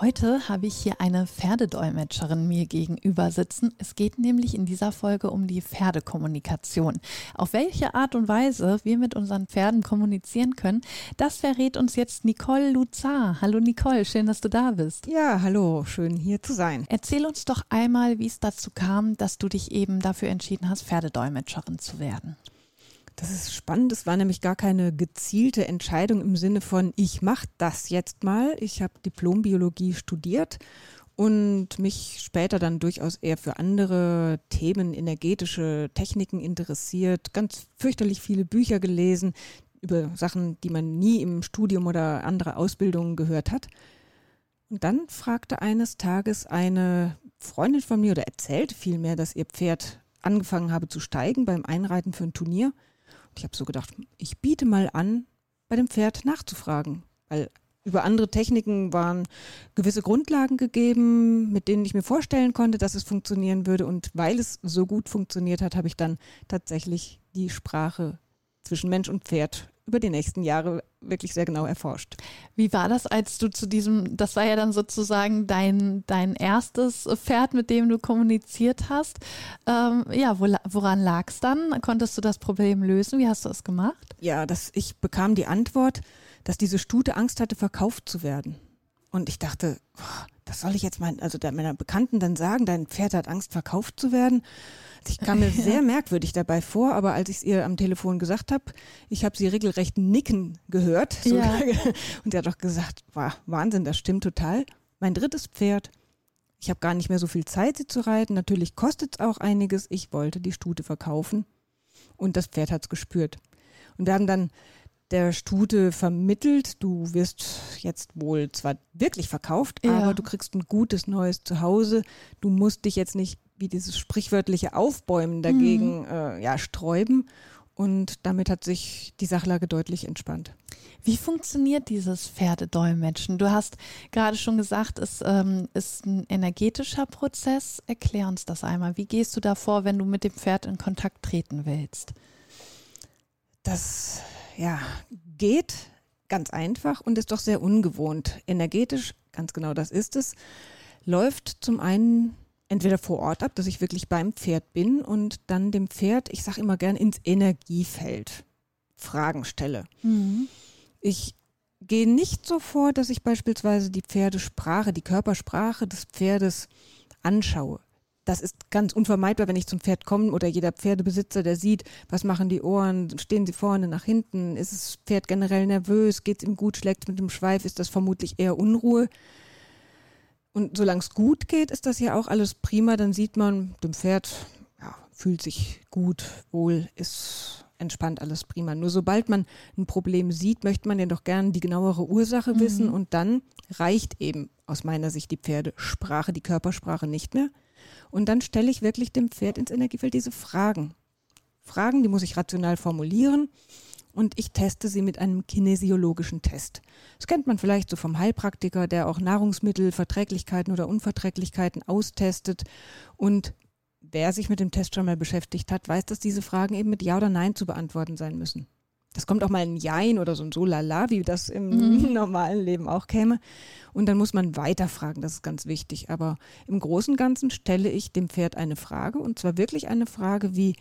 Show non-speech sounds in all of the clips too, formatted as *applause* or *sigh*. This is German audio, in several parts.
Heute habe ich hier eine Pferdedolmetscherin mir gegenüber sitzen. Es geht nämlich in dieser Folge um die Pferdekommunikation. Auf welche Art und Weise wir mit unseren Pferden kommunizieren können, das verrät uns jetzt Nicole Luzar. Hallo Nicole, schön, dass du da bist. Ja, hallo, schön hier zu sein. Erzähl uns doch einmal, wie es dazu kam, dass du dich eben dafür entschieden hast, Pferdedolmetscherin zu werden. Das ist spannend. Es war nämlich gar keine gezielte Entscheidung im Sinne von, ich mache das jetzt mal. Ich habe Diplombiologie studiert und mich später dann durchaus eher für andere Themen, energetische Techniken interessiert, ganz fürchterlich viele Bücher gelesen über Sachen, die man nie im Studium oder andere Ausbildungen gehört hat. Und dann fragte eines Tages eine Freundin von mir oder erzählte vielmehr, dass ihr Pferd angefangen habe zu steigen beim Einreiten für ein Turnier ich habe so gedacht, ich biete mal an, bei dem Pferd nachzufragen, weil über andere Techniken waren gewisse Grundlagen gegeben, mit denen ich mir vorstellen konnte, dass es funktionieren würde. Und weil es so gut funktioniert hat, habe ich dann tatsächlich die Sprache zwischen Mensch und Pferd über die nächsten Jahre wirklich sehr genau erforscht. Wie war das, als du zu diesem, das war ja dann sozusagen dein, dein erstes Pferd, mit dem du kommuniziert hast. Ähm, ja, wo, woran lag es dann? Konntest du das Problem lösen? Wie hast du es gemacht? Ja, das, ich bekam die Antwort, dass diese Stute Angst hatte, verkauft zu werden. Und ich dachte, das soll ich jetzt meinen, also meiner Bekannten dann sagen, dein Pferd hat Angst, verkauft zu werden. Ich kam mir *laughs* sehr merkwürdig dabei vor, aber als ich es ihr am Telefon gesagt habe, ich habe sie regelrecht nicken gehört. Ja. Und sie hat doch gesagt, wow, Wahnsinn, das stimmt total. Mein drittes Pferd. Ich habe gar nicht mehr so viel Zeit, sie zu reiten. Natürlich kostet es auch einiges. Ich wollte die Stute verkaufen und das Pferd hat es gespürt. Und wir haben dann der Stute vermittelt, du wirst jetzt wohl zwar wirklich verkauft, ja. aber du kriegst ein gutes neues Zuhause. Du musst dich jetzt nicht wie dieses sprichwörtliche Aufbäumen dagegen mhm. äh, ja, sträuben. Und damit hat sich die Sachlage deutlich entspannt. Wie funktioniert dieses Pferdedolmetschen? Du hast gerade schon gesagt, es ähm, ist ein energetischer Prozess. Erklär uns das einmal. Wie gehst du da vor, wenn du mit dem Pferd in Kontakt treten willst? Das ja, geht ganz einfach und ist doch sehr ungewohnt. Energetisch, ganz genau das ist es, läuft zum einen entweder vor Ort ab, dass ich wirklich beim Pferd bin und dann dem Pferd, ich sage immer gern, ins Energiefeld Fragen stelle. Mhm. Ich gehe nicht so vor, dass ich beispielsweise die Pferdesprache, die Körpersprache des Pferdes anschaue. Das ist ganz unvermeidbar, wenn ich zum Pferd komme oder jeder Pferdebesitzer, der sieht, was machen die Ohren, stehen sie vorne, nach hinten, ist das Pferd generell nervös, geht es ihm gut, schlägt mit dem Schweif, ist das vermutlich eher Unruhe. Und solange es gut geht, ist das ja auch alles prima. Dann sieht man, dem Pferd ja, fühlt sich gut, wohl, ist entspannt, alles prima. Nur sobald man ein Problem sieht, möchte man ja doch gerne die genauere Ursache mhm. wissen. Und dann reicht eben aus meiner Sicht die Pferdesprache, die Körpersprache nicht mehr. Und dann stelle ich wirklich dem Pferd ins Energiefeld diese Fragen. Fragen, die muss ich rational formulieren und ich teste sie mit einem kinesiologischen Test. Das kennt man vielleicht so vom Heilpraktiker, der auch Nahrungsmittel, Verträglichkeiten oder Unverträglichkeiten austestet. Und wer sich mit dem Test schon mal beschäftigt hat, weiß, dass diese Fragen eben mit Ja oder Nein zu beantworten sein müssen. Das kommt auch mal ein Jein oder so ein Solala, wie das im mhm. *laughs* normalen Leben auch käme. Und dann muss man weiterfragen, das ist ganz wichtig. Aber im Großen und Ganzen stelle ich dem Pferd eine Frage und zwar wirklich eine Frage wie,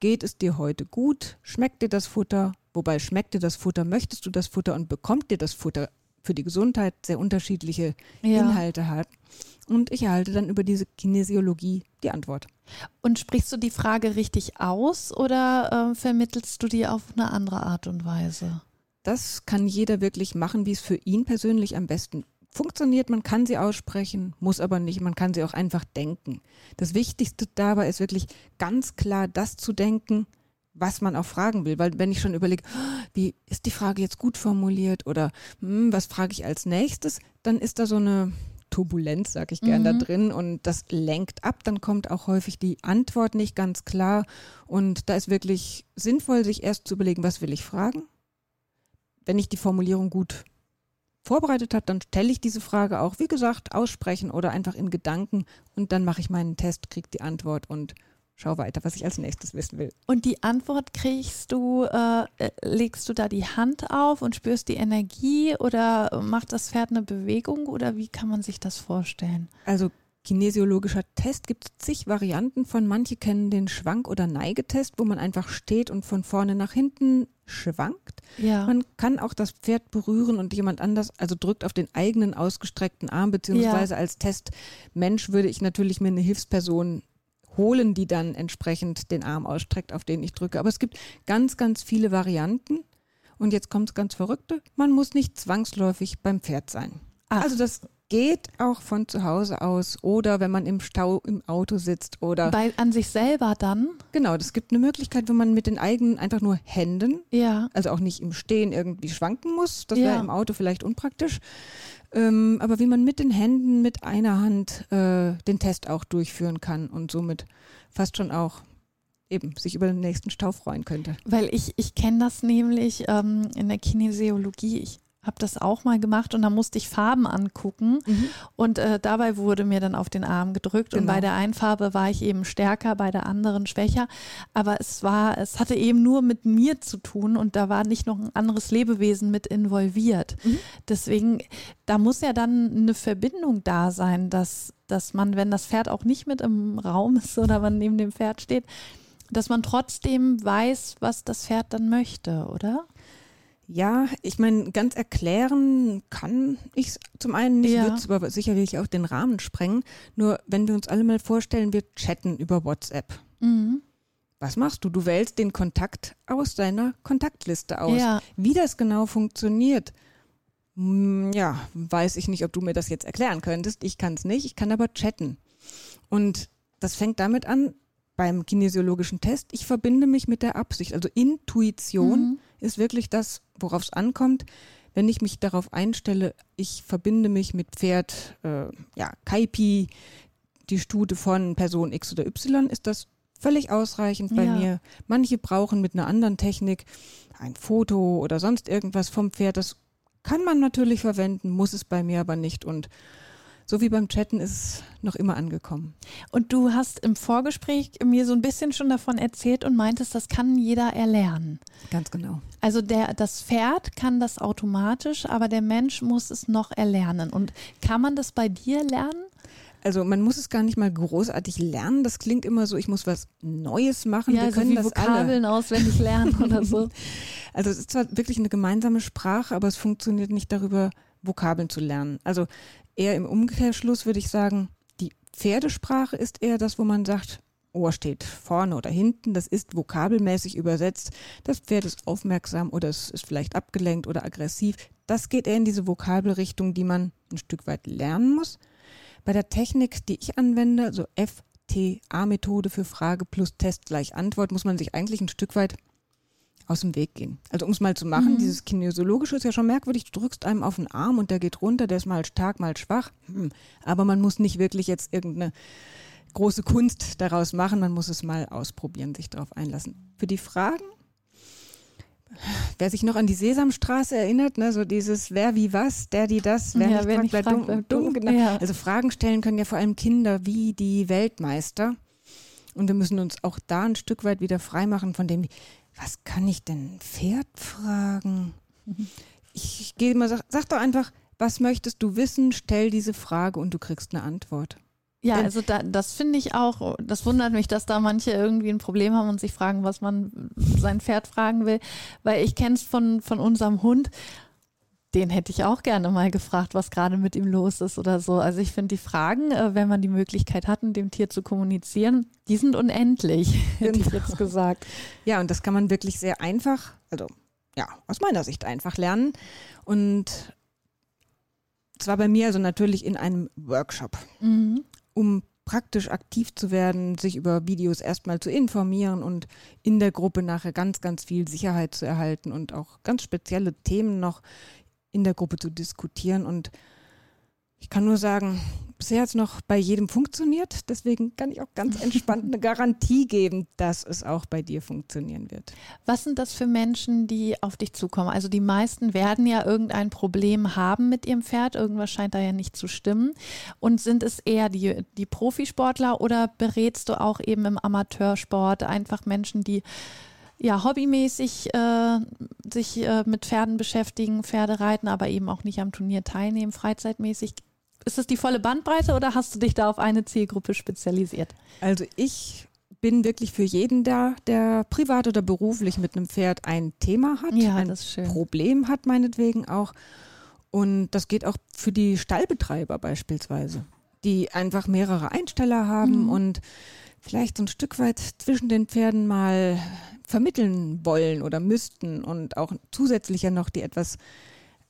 geht es dir heute gut? Schmeckt dir das Futter? Wobei schmeckt dir das Futter, möchtest du das Futter und bekommt dir das Futter für die Gesundheit sehr unterschiedliche ja. Inhalte hat. Und ich erhalte dann über diese Kinesiologie die Antwort. Und sprichst du die Frage richtig aus oder äh, vermittelst du die auf eine andere Art und Weise? Das kann jeder wirklich machen, wie es für ihn persönlich am besten funktioniert. Man kann sie aussprechen, muss aber nicht. Man kann sie auch einfach denken. Das Wichtigste dabei ist wirklich ganz klar das zu denken, was man auch fragen will. Weil wenn ich schon überlege, wie ist die Frage jetzt gut formuliert oder hm, was frage ich als nächstes, dann ist da so eine Turbulenz, sag ich gern, mhm. da drin und das lenkt ab. Dann kommt auch häufig die Antwort nicht ganz klar und da ist wirklich sinnvoll, sich erst zu überlegen, was will ich fragen. Wenn ich die Formulierung gut vorbereitet habe, dann stelle ich diese Frage auch, wie gesagt, aussprechen oder einfach in Gedanken und dann mache ich meinen Test, kriege die Antwort und schau weiter, was ich als nächstes wissen will. Und die Antwort kriegst du, äh, legst du da die Hand auf und spürst die Energie oder macht das Pferd eine Bewegung oder wie kann man sich das vorstellen? Also kinesiologischer Test gibt es zig Varianten von. Manche kennen den Schwank- oder Neigetest, wo man einfach steht und von vorne nach hinten schwankt. Ja. Man kann auch das Pferd berühren und jemand anders, also drückt auf den eigenen ausgestreckten Arm, beziehungsweise ja. als Testmensch würde ich natürlich mir eine Hilfsperson holen, die dann entsprechend den Arm ausstreckt, auf den ich drücke. Aber es gibt ganz, ganz viele Varianten. Und jetzt kommt es ganz Verrückte. Man muss nicht zwangsläufig beim Pferd sein. Ach. Also das geht auch von zu Hause aus oder wenn man im Stau im Auto sitzt oder bei an sich selber dann. Genau, das gibt eine Möglichkeit, wo man mit den eigenen einfach nur Händen, ja. also auch nicht im Stehen irgendwie schwanken muss. Das ja. wäre im Auto vielleicht unpraktisch. Ähm, aber wie man mit den Händen, mit einer Hand äh, den Test auch durchführen kann und somit fast schon auch eben sich über den nächsten Stau freuen könnte. Weil ich, ich kenne das nämlich ähm, in der Kinesiologie. Ich habe das auch mal gemacht und da musste ich Farben angucken mhm. und äh, dabei wurde mir dann auf den Arm gedrückt genau. und bei genau. der einen Farbe war ich eben stärker, bei der anderen schwächer, aber es war, es hatte eben nur mit mir zu tun und da war nicht noch ein anderes Lebewesen mit involviert. Mhm. Deswegen, da muss ja dann eine Verbindung da sein, dass, dass man, wenn das Pferd auch nicht mit im Raum ist oder man neben dem Pferd steht, dass man trotzdem weiß, was das Pferd dann möchte, oder? Ja, ich meine, ganz erklären kann ich zum einen nicht, ja. wird es aber sicherlich auch den Rahmen sprengen. Nur wenn wir uns alle mal vorstellen, wir chatten über WhatsApp. Mhm. Was machst du? Du wählst den Kontakt aus deiner Kontaktliste aus. Ja. Wie das genau funktioniert, hm, ja, weiß ich nicht, ob du mir das jetzt erklären könntest. Ich kann es nicht, ich kann aber chatten. Und das fängt damit an, beim kinesiologischen Test, ich verbinde mich mit der Absicht. Also Intuition mhm. Ist wirklich das, worauf es ankommt. Wenn ich mich darauf einstelle, ich verbinde mich mit Pferd, äh, ja, Kaipi, die Stute von Person X oder Y, ist das völlig ausreichend bei ja. mir. Manche brauchen mit einer anderen Technik ein Foto oder sonst irgendwas vom Pferd. Das kann man natürlich verwenden, muss es bei mir aber nicht. Und so wie beim Chatten ist es noch immer angekommen. Und du hast im Vorgespräch mir so ein bisschen schon davon erzählt und meintest, das kann jeder erlernen. Ganz genau. Also der, das Pferd kann das automatisch, aber der Mensch muss es noch erlernen. Und kann man das bei dir lernen? Also man muss es gar nicht mal großartig lernen. Das klingt immer so, ich muss was Neues machen. Ja, Wir so können das Vokabeln alle. auswendig lernen oder so. *laughs* Also es ist zwar wirklich eine gemeinsame Sprache, aber es funktioniert nicht darüber, Vokabeln zu lernen. Also eher im Umkehrschluss würde ich sagen, die Pferdesprache ist eher das, wo man sagt, Ohr steht vorne oder hinten, das ist vokabelmäßig übersetzt. Das Pferd ist aufmerksam oder es ist vielleicht abgelenkt oder aggressiv. Das geht eher in diese Vokabelrichtung, die man ein Stück weit lernen muss. Bei der Technik, die ich anwende, also FTA-Methode für Frage plus Test gleich Antwort, muss man sich eigentlich ein Stück weit aus dem Weg gehen. Also um es mal zu machen, mhm. dieses Kinesiologische ist ja schon merkwürdig, du drückst einem auf den Arm und der geht runter, der ist mal stark, mal schwach. Hm. Aber man muss nicht wirklich jetzt irgendeine große Kunst daraus machen, man muss es mal ausprobieren, sich darauf einlassen. Für die Fragen, wer sich noch an die Sesamstraße erinnert, ne, so dieses wer wie was, der die das, wer ja, nicht fragt, nicht fragt, dumm, dumm, genau. Ja. Also Fragen stellen können ja vor allem Kinder wie die Weltmeister. Und wir müssen uns auch da ein Stück weit wieder freimachen von dem, was kann ich denn ein Pferd fragen? Ich, ich gehe immer, sag, sag doch einfach, was möchtest du wissen? Stell diese Frage und du kriegst eine Antwort. Ja, Denn, also da, das finde ich auch, das wundert mich, dass da manche irgendwie ein Problem haben und sich fragen, was man sein Pferd fragen will, weil ich kenne es von, von unserem Hund den hätte ich auch gerne mal gefragt, was gerade mit ihm los ist oder so. Also ich finde die Fragen, äh, wenn man die Möglichkeit hat, mit dem Tier zu kommunizieren, die sind unendlich, hätte *laughs* ich genau. jetzt gesagt. Ja, und das kann man wirklich sehr einfach, also ja, aus meiner Sicht einfach lernen. Und zwar bei mir, also natürlich in einem Workshop, mhm. um praktisch aktiv zu werden, sich über Videos erstmal zu informieren und in der Gruppe nachher ganz, ganz viel Sicherheit zu erhalten und auch ganz spezielle Themen noch in der Gruppe zu diskutieren. Und Ich kann nur sagen, bisher hat es noch bei jedem funktioniert. Deswegen kann ich auch ganz *laughs* entspannt eine Garantie geben, dass es auch bei dir funktionieren wird. Was sind das für Menschen, die auf dich zukommen? Also die meisten werden ja irgendein Problem haben mit ihrem Pferd. Irgendwas scheint da ja nicht zu stimmen. Und sind es eher die, die Profisportler oder berätst du auch eben im Amateursport einfach Menschen, die ja, hobbymäßig äh, sich äh, mit Pferden beschäftigen, Pferde reiten, aber eben auch nicht am Turnier teilnehmen, freizeitmäßig. Ist es die volle Bandbreite oder hast du dich da auf eine Zielgruppe spezialisiert? Also ich bin wirklich für jeden da, der privat oder beruflich mit einem Pferd ein Thema hat, Ja, ein das. Problem hat meinetwegen auch. Und das geht auch für die Stallbetreiber beispielsweise, die einfach mehrere Einsteller haben Mhm. und vielleicht so ein Stück weit zwischen den Pferden mal vermitteln wollen oder müssten und auch zusätzlich ja noch die etwas,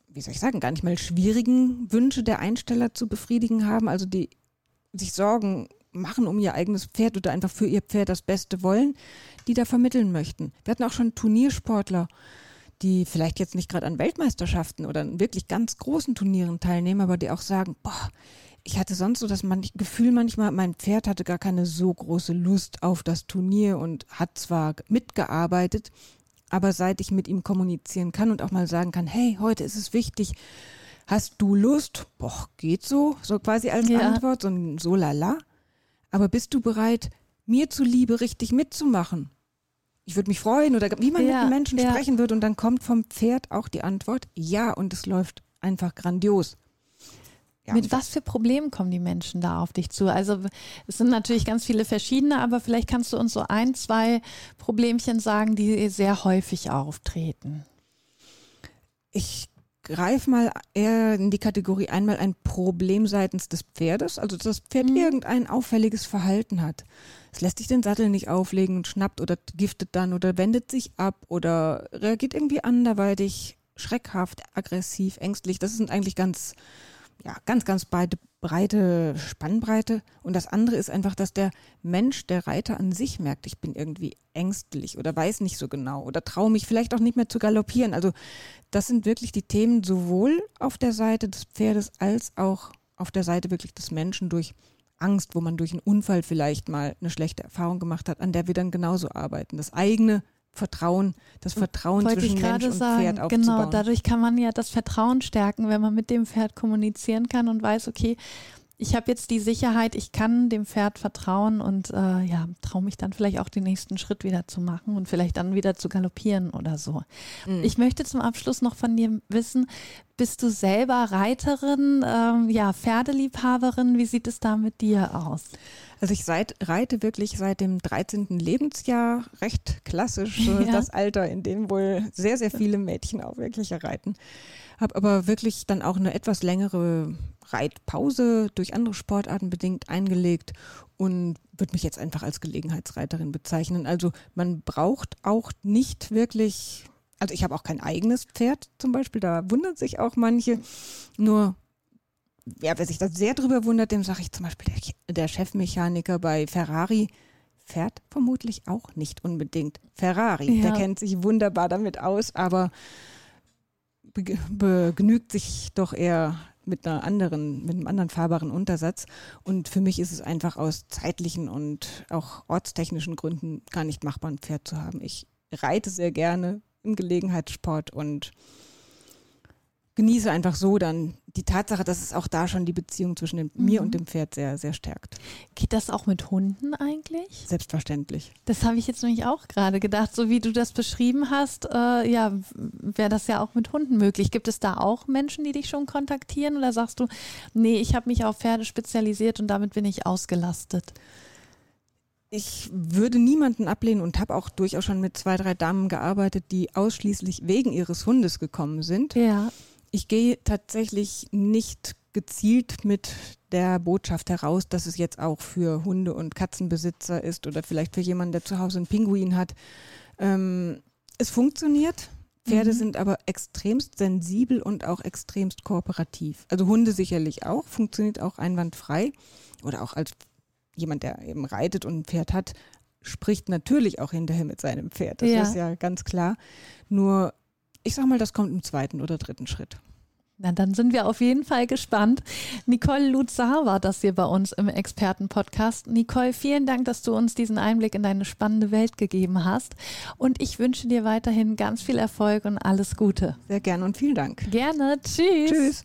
wie soll ich sagen, gar nicht mal schwierigen Wünsche der Einsteller zu befriedigen haben, also die sich Sorgen machen um ihr eigenes Pferd oder einfach für ihr Pferd das Beste wollen, die da vermitteln möchten. Wir hatten auch schon Turniersportler, die vielleicht jetzt nicht gerade an Weltmeisterschaften oder an wirklich ganz großen Turnieren teilnehmen, aber die auch sagen, boah, ich hatte sonst so das man Gefühl manchmal, mein Pferd hatte gar keine so große Lust auf das Turnier und hat zwar mitgearbeitet, aber seit ich mit ihm kommunizieren kann und auch mal sagen kann, hey, heute ist es wichtig, hast du Lust? Boah, geht so, so quasi als Ja. Antwort, so ein so lala. Aber bist du bereit, mir zuliebe richtig mitzumachen? Ich würde mich freuen oder wie man mit Ja, einem Menschen ja. sprechen wird und dann kommt vom Pferd auch die Antwort, ja, und es läuft einfach grandios. Ja, Mit was für Problemen kommen die Menschen da auf dich zu? Also es sind natürlich ganz viele verschiedene, aber vielleicht kannst du uns so ein, zwei Problemchen sagen, die sehr häufig auftreten. Ich greife mal eher in die Kategorie einmal ein Problem seitens des Pferdes, also dass das Pferd Mhm. irgendein auffälliges Verhalten hat. Es lässt sich den Sattel nicht auflegen und schnappt oder giftet dann oder wendet sich ab oder reagiert irgendwie anderweitig, schreckhaft, aggressiv, ängstlich. Das sind eigentlich ganz, ja, ganz, ganz breite, breite Spannbreite. Und das andere ist einfach, dass der Mensch, der Reiter an sich merkt, ich bin irgendwie ängstlich oder weiß nicht so genau oder traue mich vielleicht auch nicht mehr zu galoppieren. Also das sind wirklich die Themen sowohl auf der Seite des Pferdes als auch auf der Seite wirklich des Menschen durch Angst, wo man durch einen Unfall vielleicht mal eine schlechte Erfahrung gemacht hat, an der wir dann genauso arbeiten. Das eigene Vertrauen, das Vertrauen Wollte zwischen Mensch und Pferd sagen, aufzubauen. genau, dadurch kann man ja das Vertrauen stärken, wenn man mit dem Pferd kommunizieren kann und weiß, okay, ich habe jetzt die Sicherheit, ich kann dem Pferd vertrauen und äh, ja, traue mich dann vielleicht auch den nächsten Schritt wieder zu machen und vielleicht dann wieder zu galoppieren oder so. Mhm. Ich möchte zum Abschluss noch von dir wissen, bist du selber Reiterin, ähm, ja, Pferdeliebhaberin? Wie sieht es da mit dir aus? Also ich seit, reite wirklich seit dem 13. Lebensjahr recht klassisch, *laughs* Ja. das Alter, in dem wohl sehr, sehr viele Mädchen auch wirklich reiten. Habe aber wirklich dann auch eine etwas längere Reitpause durch andere Sportarten bedingt eingelegt und würde mich jetzt einfach als Gelegenheitsreiterin bezeichnen. Also man braucht auch nicht wirklich, also ich habe auch kein eigenes Pferd zum Beispiel, da wundern sich auch manche. Nur ja, wer sich da sehr drüber wundert, dem sage ich zum Beispiel, der, der Chefmechaniker bei Ferrari fährt vermutlich auch nicht unbedingt Ferrari. Der Ja. kennt sich wunderbar damit aus, aber be begnügt sich doch eher mit einer anderen, mit einem anderen fahrbaren Untersatz. Und für mich ist es einfach aus zeitlichen und auch ortstechnischen Gründen gar nicht machbar, ein Pferd zu haben. Ich reite sehr gerne im Gelegenheitssport und genieße einfach so dann die Tatsache, dass es auch da schon die Beziehung zwischen dem, mir Mhm. und dem Pferd sehr, sehr stärkt. Geht das auch mit Hunden eigentlich? Selbstverständlich. Das habe ich jetzt nämlich auch gerade gedacht, so wie du das beschrieben hast, äh, ja, wäre das ja auch mit Hunden möglich. Gibt es da auch Menschen, die dich schon kontaktieren oder sagst du, nee, ich habe mich auf Pferde spezialisiert und damit bin ich ausgelastet? Ich würde niemanden ablehnen und habe auch durchaus schon mit zwei, drei Damen gearbeitet, die ausschließlich wegen ihres Hundes gekommen sind. Ja, Ich gehe tatsächlich nicht gezielt mit der Botschaft heraus, dass es jetzt auch für Hunde- und Katzenbesitzer ist oder vielleicht für jemanden, der zu Hause einen Pinguin hat. Ähm, es funktioniert. Pferde Mhm. sind aber extremst sensibel und auch extremst kooperativ. Also Hunde sicherlich auch, funktioniert auch einwandfrei. Oder auch als jemand, der eben reitet und ein Pferd hat, spricht natürlich auch hinterher mit seinem Pferd. Das Ja. ist ja ganz klar. Nur, ich sag mal, das kommt im zweiten oder dritten Schritt. Na, dann sind wir auf jeden Fall gespannt. Nicole Luzar war das hier bei uns im Expertenpodcast. Nicole, vielen Dank, dass du uns diesen Einblick in deine spannende Welt gegeben hast. Und ich wünsche dir weiterhin ganz viel Erfolg und alles Gute. Sehr gerne und vielen Dank. Gerne. Tschüss. Tschüss.